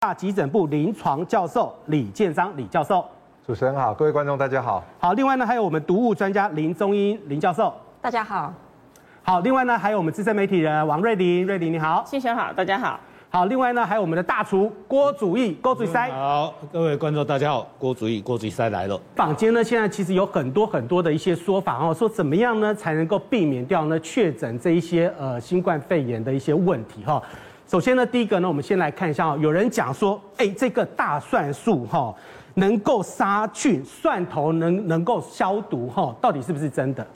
大急诊部临床教授李建章李教授。主持人好，各位观众大家好。好，另外呢还有我们毒物专家林中英林教授，大家好。好，另外呢还有我们资深媒体人王瑞玲瑞玲你好，先生好，大家好。好，另外呢还有我们的大厨郭祖义郭祖义。好，各位观众大家好，郭祖义郭祖义来了。坊间呢现在其实有很多很多的一些说法哦，说怎么样呢才能够避免掉呢确诊这一些呃新冠肺炎的一些问题哈。首先呢第一个呢我们先来看一下哦，有人讲说哎这个大蒜素哈。能够杀菌，蒜头能能够消毒，哈，到底是不是真的？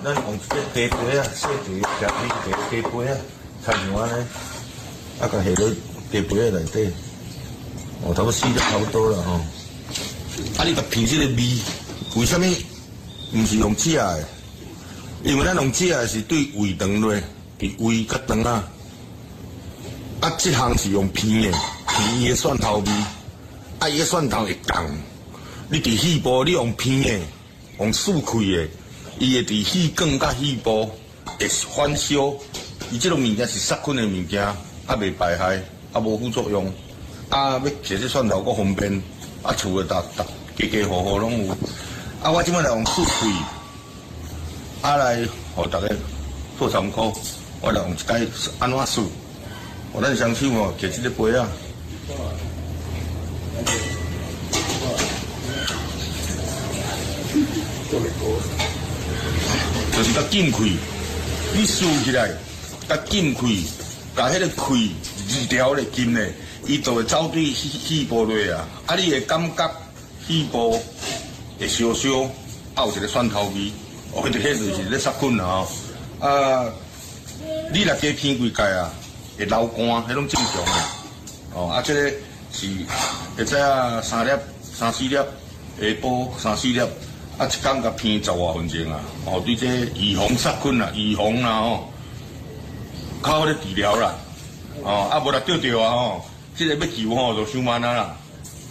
那用这地杯啊，细碟夹起地地杯啊，差不多呢，啊个下到地杯啊内底，哦，差不多死得差不多了吼。啊，你个品质的味，为什么唔是用吃的？因为咱用吃的是对胃肠内，对胃较肠啊。啊，这项是用片的，片的蒜头味。啊！伊个蒜头会降，你伫肺部你用片的，用撕开的，伊会伫肺管甲肺部会反烧。伊这种物件是杀菌的物件，啊袂排害，啊无副作用。啊要食这蒜头阁方便，啊厝的逐逐家家户户拢有。啊我即摆来用撕开，啊来互大家做参考。我来用一解安怎撕。我咱双手哦，摕这个杯啊。就是甲紧开，你竖起来，甲紧开，甲迄个开二条的紧的，伊就会走对肺肺部内啊。啊，你会感觉肺部会烧烧，啊有一个蒜头味，哦，迄个迄就是咧杀菌啊。啊，你若加片几盖啊，会流汗，迄种正常的。哦，啊，这个是会知啊，三粒、三四粒，下晡三四粒。啊，一缸甲偏十外分钟啊！哦，对这预防杀菌啦，预防啦吼，较好咧治疗啦。哦，啊无啦着着啊吼，即个要救吼就伤慢啊啦。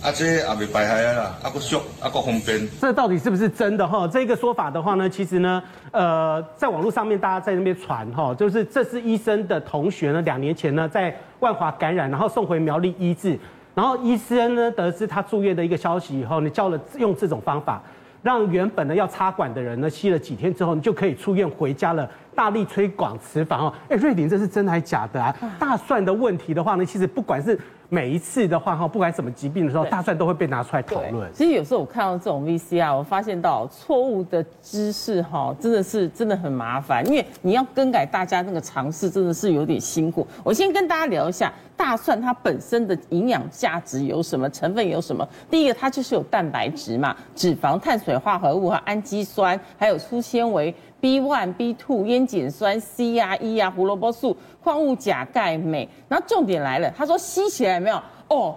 啊，这也袂败害啊啦，啊佫俗，啊佫方便。这到底是不是真的哈？这个说法的话呢，其实呢，呃，在网络上面大家在那边传哈，就是这是医生的同学呢，两年前呢在万华感染，然后送回苗栗医治，然后医生呢得知他住院的一个消息以后，你教了用这种方法。让原本呢要插管的人呢吸了几天之后，你就可以出院回家了。大力推广此法哦，哎，瑞麟，这是真的还是假的啊？大蒜的问题的话呢，其实不管是每一次的话哈，不管什么疾病的时候，大蒜都会被拿出来讨论。其实有时候我看到这种 VCR，我发现到错误的知识哈，真的是真的很麻烦，因为你要更改大家那个常识，真的是有点辛苦。我先跟大家聊一下大蒜它本身的营养价值有什么，成分有什么。第一个，它就是有蛋白质嘛，脂肪、碳水化合物和氨基酸，还有粗纤维。B one、B two、烟碱酸、C 啊、E 啊、胡萝卜素、矿物钾、钙、镁。然后重点来了，他说吸起来没有哦。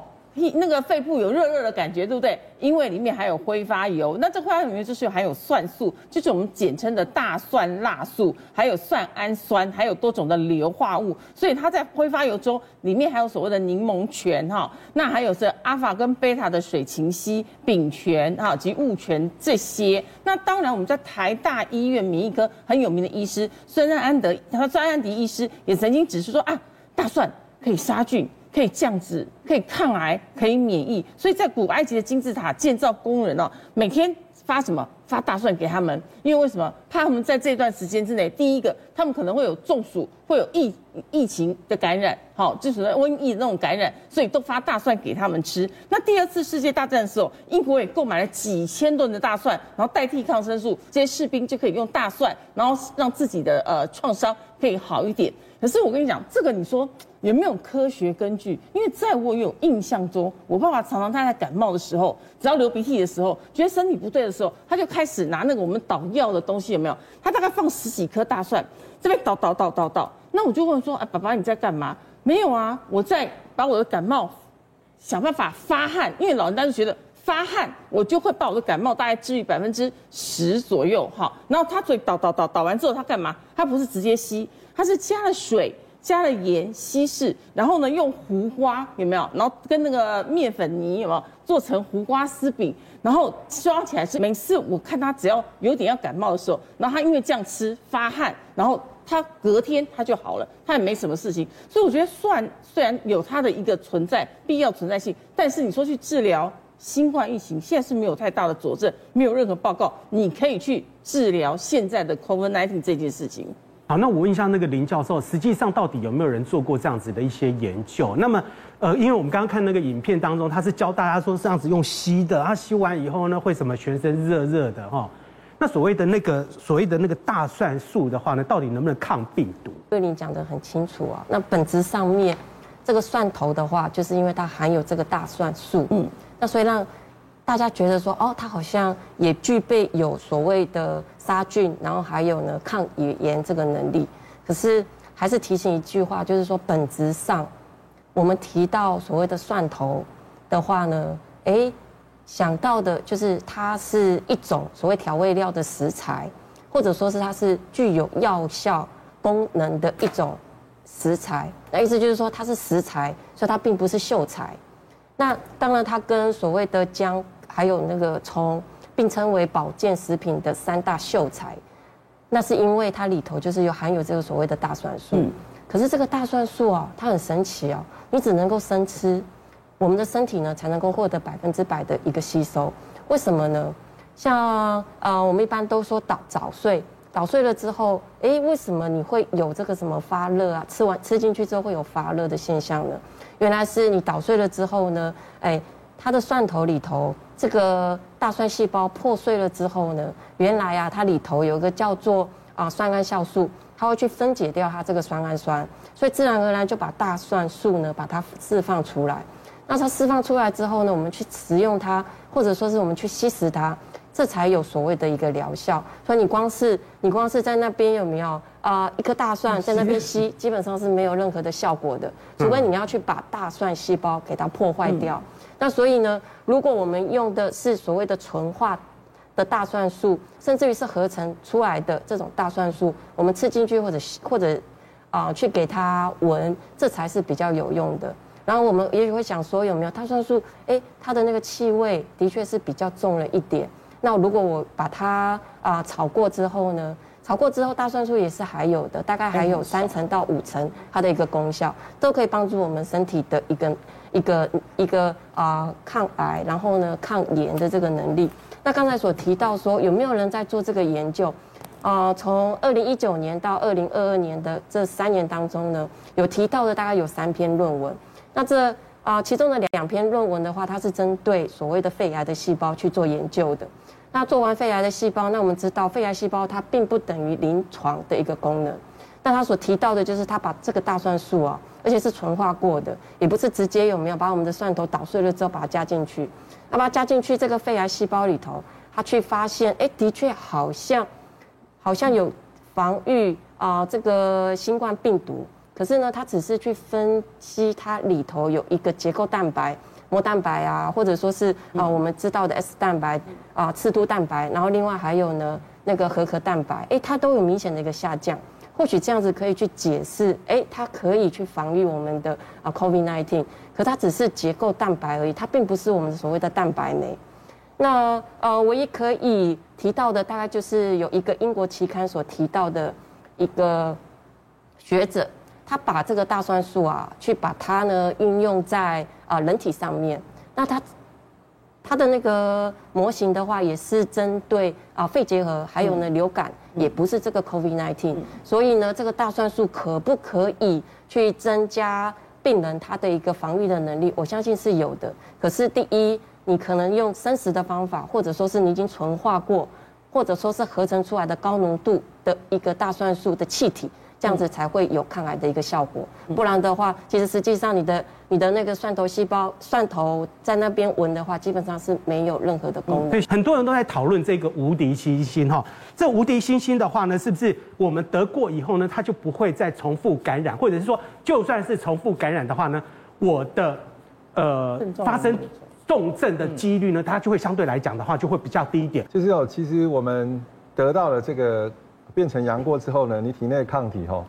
那个肺部有热热的感觉，对不对？因为里面还有挥发油，那这挥发油里面就是含有蒜素，就是我们简称的大蒜辣素，还有蒜氨酸，还有多种的硫化物，所以它在挥发油中里面还有所谓的柠檬醛哈，那还有是阿法跟贝塔的水芹烯、丙醛哈及戊醛这些。那当然我们在台大医院免疫科很有名的医师孙安德，他孙安迪医师也曾经指出说啊，大蒜可以杀菌。可以降脂，可以抗癌，可以免疫，所以在古埃及的金字塔建造工人哦，每天发什么？发大蒜给他们，因为为什么？他们在这段时间之内，第一个他们可能会有中暑，会有疫疫情的感染，好，就是瘟疫那种感染，所以都发大蒜给他们吃。那第二次世界大战的时候，英国也购买了几千吨的大蒜，然后代替抗生素，这些士兵就可以用大蒜，然后让自己的呃创伤可以好一点。可是我跟你讲，这个你说有没有科学根据？因为在我有印象中，我爸爸常常他在感冒的时候，只要流鼻涕的时候，觉得身体不对的时候，他就开始拿那个我们捣药的东西，他大概放十几颗大蒜，这边倒倒倒倒倒。那我就问说：“哎，爸爸你在干嘛？”没有啊，我在把我的感冒想办法发汗，因为老人家就觉得发汗，我就会把我的感冒大概治愈百分之十左右。哈，然后他嘴倒倒倒倒完之后，他干嘛？他不是直接吸。他是加了水，加了盐稀释，然后呢用胡瓜有没有？然后跟那个面粉泥有没有做成胡瓜丝饼？然后刷起来是每次我看他只要有点要感冒的时候，然后他因为这样吃发汗，然后它隔天它就好了，它也没什么事情。所以我觉得蒜虽然有它的一个存在必要存在性，但是你说去治疗新冠疫情，现在是没有太大的佐证，没有任何报告，你可以去治疗现在的 COVID-19 这件事情。好，那我问一下那个林教授，实际上到底有没有人做过这样子的一些研究？那么，呃，因为我们刚刚看那个影片当中，他是教大家说这样子用吸的，他吸完以后呢，会什么全身热热的哈？那所谓的那个所谓的那个大蒜素的话呢，到底能不能抗病毒？对，你讲的很清楚啊。那本质上面，这个蒜头的话，就是因为它含有这个大蒜素，嗯，那所以让。大家觉得说，哦，它好像也具备有所谓的杀菌，然后还有呢抗炎这个能力。可是还是提醒一句话，就是说本质上，我们提到所谓的蒜头的话呢，诶，想到的就是它是一种所谓调味料的食材，或者说是它是具有药效功能的一种食材。那意思就是说它是食材，所以它并不是秀才。那当然，它跟所谓的姜。还有那个葱，并称为保健食品的三大秀才，那是因为它里头就是有含有这个所谓的大蒜素。嗯。可是这个大蒜素啊，它很神奇啊，你只能够生吃，我们的身体呢才能够获得百分之百的一个吸收。为什么呢？像呃，我们一般都说捣早睡，捣碎了之后，哎，为什么你会有这个什么发热啊？吃完吃进去之后会有发热的现象呢？原来是你捣碎了之后呢，诶，它的蒜头里头。这个大蒜细胞破碎了之后呢，原来啊，它里头有一个叫做啊酸氨酵素，它会去分解掉它这个酸氨酸，所以自然而然就把大蒜素呢把它释放出来。那它释放出来之后呢，我们去食用它，或者说是我们去吸食它，这才有所谓的一个疗效。所以你光是你光是在那边有没有啊、呃、一颗大蒜在那边吸，基本上是没有任何的效果的，除非你要去把大蒜细胞给它破坏掉。那所以呢，如果我们用的是所谓的纯化的大蒜素，甚至于是合成出来的这种大蒜素，我们吃进去或者或者啊、去给它闻，这才是比较有用的。然后我们也许会想说，有没有大蒜素？哎，它的那个气味的确是比较重了一点。那如果我把它啊、炒过之后呢？炒过之后，大蒜素也是还有的，大概还有三成到五成它的一个功效，都可以帮助我们身体的一个一个一个啊、呃、抗癌，然后呢抗炎的这个能力。那刚才所提到说，有没有人在做这个研究？啊、呃，从二零一九年到二零二二年的这三年当中呢，有提到的大概有三篇论文。那这啊、呃、其中的两篇论文的话，它是针对所谓的肺癌的细胞去做研究的。那做完肺癌的细胞，那我们知道肺癌细胞它并不等于临床的一个功能。那他所提到的就是他把这个大蒜素啊，而且是纯化过的，也不是直接有没有把我们的蒜头捣碎了之后把它加进去，那把它加进去这个肺癌细胞里头，他去发现，哎，的确好像好像有防御啊这个新冠病毒。可是呢，他只是去分析它里头有一个结构蛋白。膜蛋白啊，或者说是啊，我们知道的 S 蛋白啊，刺突蛋白，然后另外还有呢，那个核壳蛋白，哎，它都有明显的一个下降。或许这样子可以去解释，哎，它可以去防御我们的啊 COVID-19，可它只是结构蛋白而已，它并不是我们所谓的蛋白酶。那呃，唯一可以提到的，大概就是有一个英国期刊所提到的一个学者。他把这个大蒜素啊，去把它呢运用在啊人体上面。那他他的那个模型的话，也是针对啊肺结核，还有呢流感，也不是这个 COVID-19。所以呢，这个大蒜素可不可以去增加病人他的一个防御的能力？我相信是有的。可是第一，你可能用生食的方法，或者说是你已经纯化过，或者说是合成出来的高浓度的一个大蒜素的气体。这样子才会有抗癌的一个效果，不然的话，其实实际上你的你的那个蒜头细胞，蒜头在那边闻的话，基本上是没有任何的功能。对，很多人都在讨论这个无敌星星哈，这无敌星星的话呢，是不是我们得过以后呢，它就不会再重复感染，或者是说，就算是重复感染的话呢，我的呃发生重症的几率呢，它就会相对来讲的话就会比较低一点。就是哦，其实我们得到了这个。变成阳过之后呢，你体内抗体哈，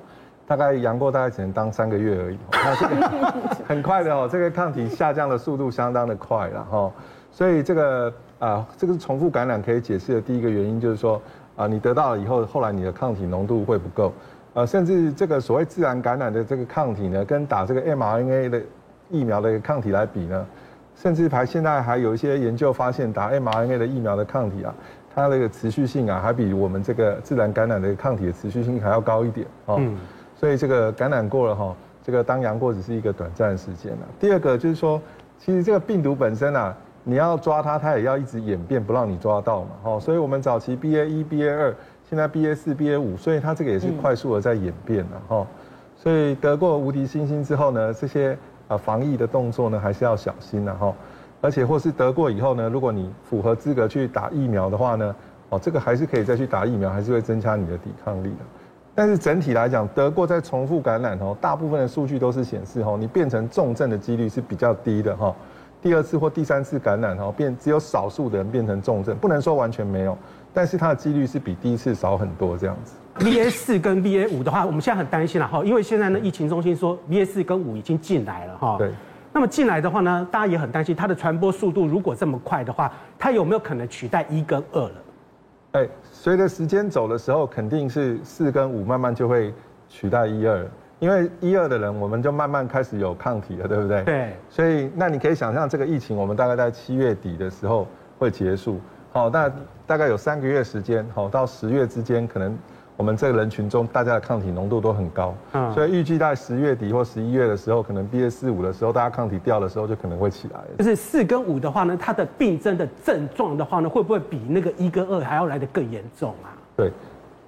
大概阳过大概只能当三个月而已，那这个很快的哦，这个抗体下降的速度相当的快了哈，所以这个啊，这个是重复感染可以解释的第一个原因，就是说啊，你得到了以后，后来你的抗体浓度会不够。呃，甚至这个所谓自然感染的这个抗体呢，跟打这个 mRNA 的疫苗的抗体来比呢，甚至还现在还有一些研究发现，打 mRNA 的疫苗的抗体啊，它那个持续性啊，还比我们这个自然感染的抗体的持续性还要高一点哦。嗯。所以这个感染过了哈，这个当阳过只是一个短暂的时间了。第二个就是说，其实这个病毒本身啊，你要抓它，它也要一直演变，不让你抓到嘛。哦，所以我们早期 BA 一、BA 二。现在 BA 四、BA 五，所以它这个也是快速的在演变了哈。所以得过无敌星星之后呢，这些啊防疫的动作呢还是要小心了哈。而且或是得过以后呢，如果你符合资格去打疫苗的话呢，哦这个还是可以再去打疫苗，还是会增加你的抵抗力的。但是整体来讲，得过再重复感染哦，大部分的数据都是显示哦，你变成重症的几率是比较低的哈。第二次或第三次感染哈，变只有少数的人变成重症，不能说完全没有。但是它的几率是比第一次少很多，这样子。BA 四跟 BA 五的话，我们现在很担心了哈，因为现在呢，疫情中心说 BA 四跟五已经进来了哈。对。那么进来的话呢，大家也很担心它的传播速度如果这么快的话，它有没有可能取代一跟二了？哎，随着时间走的时候，肯定是四跟五慢慢就会取代一二，因为一二的人我们就慢慢开始有抗体了，对不对？对。所以那你可以想象，这个疫情我们大概在七月底的时候会结束。好，那大概有三个月时间，好，到十月之间，可能我们这个人群中大家的抗体浓度都很高，嗯，所以预计在十月底或十一月的时候，可能 BA 四五的时候，大家抗体掉的时候，就可能会起来。就是四跟五的话呢，它的病症的症状的话呢，会不会比那个一跟二还要来得更严重啊？对。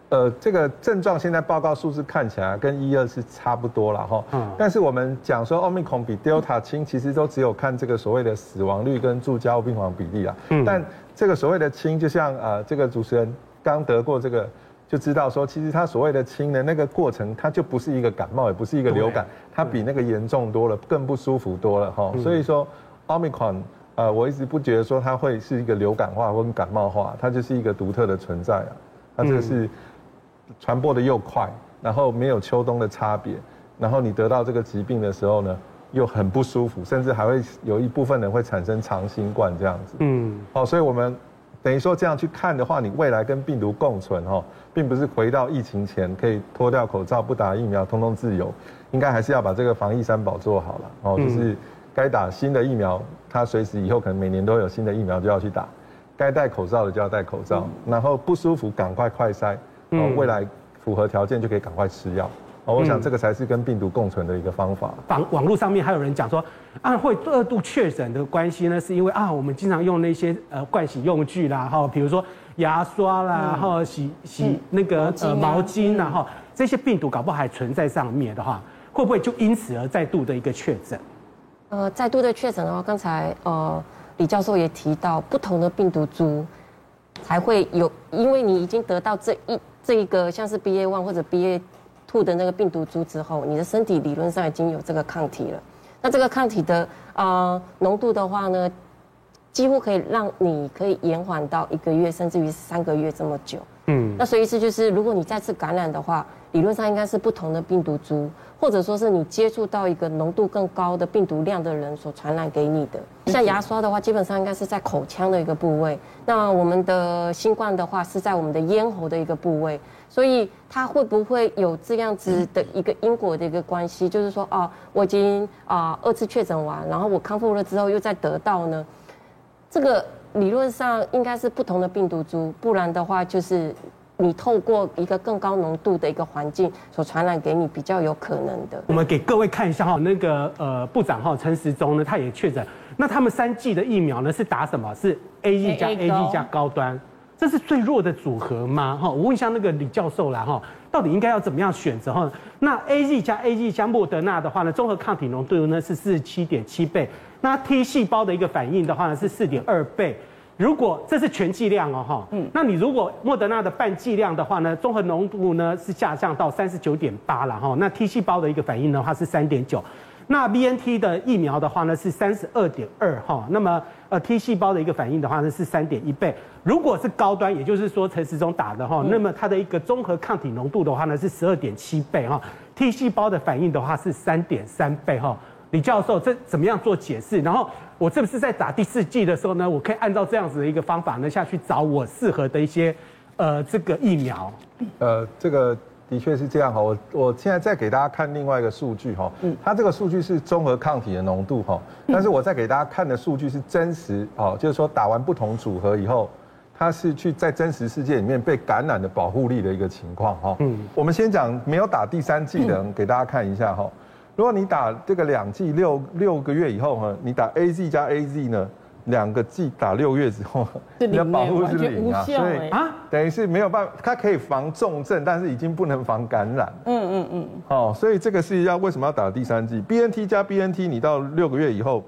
呃，这个症状现在报告数字看起来跟一二是差不多了哈。嗯。但是我们讲说，Omicron 比 Delta 轻，其实都只有看这个所谓的死亡率跟住加护病房比例啊。嗯。但这个所谓的轻，就像啊，这个主持人刚得过这个，就知道说，其实他所谓的轻的那个过程，它就不是一个感冒，也不是一个流感，它比那个严重多了，更不舒服多了哈。所以说，Omicron，呃，我一直不觉得说它会是一个流感化或感冒化，它就是一个独特的存在啊。它这个是。传播的又快，然后没有秋冬的差别，然后你得到这个疾病的时候呢，又很不舒服，甚至还会有一部分人会产生长新冠这样子。嗯，好，所以我们等于说这样去看的话，你未来跟病毒共存哦，并不是回到疫情前可以脱掉口罩不打疫苗通通自由，应该还是要把这个防疫三宝做好了哦，就是该打新的疫苗，它随时以后可能每年都有新的疫苗就要去打，该戴口罩的就要戴口罩，然后不舒服赶快快筛。哦，未来符合条件就可以赶快吃药。哦，我想这个才是跟病毒共存的一个方法。网网络上面还有人讲说，啊，会二度确诊的关系呢，是因为啊，我们经常用那些呃盥洗用具啦，哈，比如说牙刷啦，哈，洗洗那个呃毛巾啦，哈，这些病毒搞不好还存在上面的话，会不会就因此而再度的一个确诊？呃，再度的确诊的话，刚才呃李教授也提到，不同的病毒株才会有，因为你已经得到这一。这一个像是 BA one 或者 BA two 的那个病毒株之后，你的身体理论上已经有这个抗体了。那这个抗体的呃浓度的话呢，几乎可以让你可以延缓到一个月甚至于三个月这么久。嗯，那所以意思就是，如果你再次感染的话，理论上应该是不同的病毒株，或者说是你接触到一个浓度更高的病毒量的人所传染给你的。像牙刷的话，基本上应该是在口腔的一个部位。那我们的新冠的话是在我们的咽喉的一个部位。所以它会不会有这样子的一个因果的一个关系？就是说，哦，我已经啊二次确诊完，然后我康复了之后又再得到呢？这个。理论上应该是不同的病毒株，不然的话就是你透过一个更高浓度的一个环境所传染给你，比较有可能的。我们给各位看一下哈，那个呃部长哈陈时中呢，他也确诊。那他们三剂的疫苗呢是打什么？是 A E 加 A E 加高端，这是最弱的组合吗？哈，我问一下那个李教授啦哈，到底应该要怎么样选择哈？那 A E 加 A E 加莫德纳的话呢，综合抗体浓度呢是四十七点七倍。那 T 细胞的一个反应的话呢是四点二倍，如果这是全剂量哦哈，嗯，那你如果莫德纳的半剂量的话呢，综合浓度呢是下降到三十九点八了哈，那 T 细胞的一个反应的话是三点九，那 BNT 的疫苗的话呢是三十二点二哈，那么呃 T 细胞的一个反应的话呢是三点一倍，如果是高端，也就是说陈时中打的哈，那么它的一个综合抗体浓度的话呢是十二点七倍哈，T 细胞的反应的话是三点三倍哈。李教授，这怎么样做解释？然后我是不是在打第四季的时候呢，我可以按照这样子的一个方法呢下去找我适合的一些，呃，这个疫苗？呃，这个的确是这样哈。我我现在再给大家看另外一个数据哈，嗯，它这个数据是综合抗体的浓度哈，但是我再给大家看的数据是真实哦，就是说打完不同组合以后，它是去在真实世界里面被感染的保护力的一个情况哈。嗯，我们先讲没有打第三剂的人，给大家看一下哈。如果你打这个两剂六六个月以后呢，你打 A Z 加 A Z 呢，两个剂打六月之后，你的保护是零啊，所以啊，等于是没有办法，它可以防重症，但是已经不能防感染。嗯嗯嗯。哦，所以这个是要为什么要打第三剂？B N T 加 B N T，你到六个月以后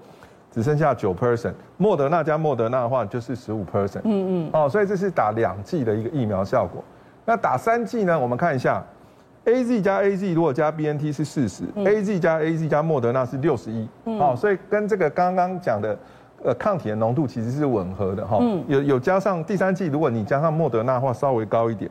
只剩下九 percent，莫德纳加莫德纳的话就是十五 percent。嗯嗯。哦，所以这是打两剂的一个疫苗效果。那打三剂呢？我们看一下。A Z 加 A Z 如果加 B N T 是四十，A Z 加 A Z 加莫德纳是六十一，好，所以跟这个刚刚讲的呃抗体的浓度其实是吻合的哈，有有加上第三季，如果你加上莫德纳的话稍微高一点，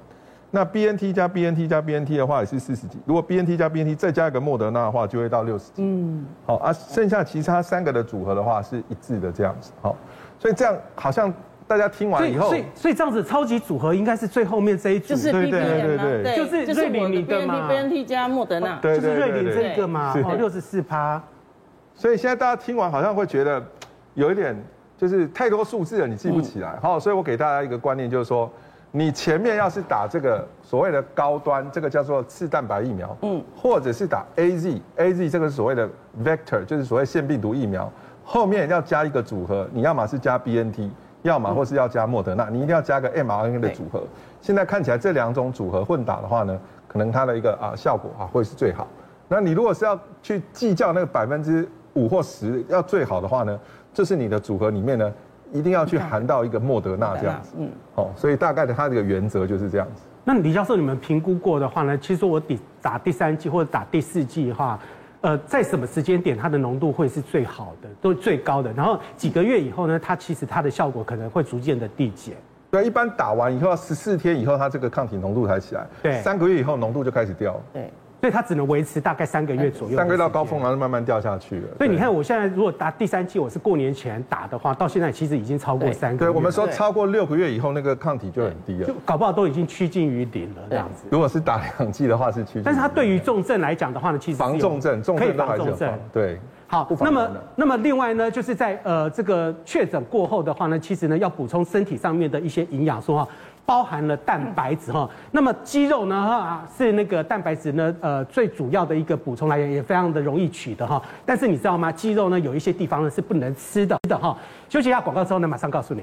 那 B N T 加 B N T 加 B N T 的话也是四十几，如果 B N T 加 B N T 再加一个莫德纳的话就会到六十几，嗯，好啊，剩下其他三个的组合的话是一致的这样子，好，所以这样好像。大家听完以后，所以所以这样子超级组合应该是最后面这一组，就是 B B N 嘛，对，就是瑞林你的嘛，B N T 加莫德纳，就是瑞林这个嘛，哦，六十四趴。所以现在大家听完好像会觉得有一点就是太多数字了，你记不起来。好，所以我给大家一个观念，就是说你前面要是打这个所谓的高端，这个叫做次蛋白疫苗，嗯，或者是打 A Z A Z 这个所谓的 vector，就是所谓腺病毒疫苗，后面要加一个组合，你要么是加 B N T。要么或是要加莫德纳，你一定要加个 mRNA 的组合。现在看起来这两种组合混打的话呢，可能它的一个啊效果啊会是最好。那你如果是要去计较那个百分之五或十要最好的话呢，就是你的组合里面呢一定要去含到一个莫德纳这样子。嗯，好，所以大概的它这个原则就是这样子。那李教授，你们评估过的话呢，其实我打打第三剂或者打第四剂的话。呃，在什么时间点它的浓度会是最好的，都最高的？然后几个月以后呢，它其实它的效果可能会逐渐的递减。对，一般打完以后十四天以后，它这个抗体浓度才起来。对，三个月以后浓度就开始掉。对。所以它只能维持大概三个月左右，三个月到高峰，然后慢慢掉下去了。所以你看，我现在如果打第三剂，我是过年前打的话，到现在其实已经超过三个月。对，我们说超过六个月以后，那个抗体就很低了，就搞不好都已经趋近于零了这样子。如果是打两剂的话，是趋近。但是它对于重症来讲的话呢，其实防重症，重症都还是有。对。好，那么那么另外呢，就是在呃这个确诊过后的话呢，其实呢要补充身体上面的一些营养素哈。包含了蛋白质哈，那么鸡肉呢哈是那个蛋白质呢呃最主要的一个补充来源，也非常的容易取得哈。但是你知道吗？鸡肉呢有一些地方呢是不能吃的的哈。休息一下广告之后呢，马上告诉你。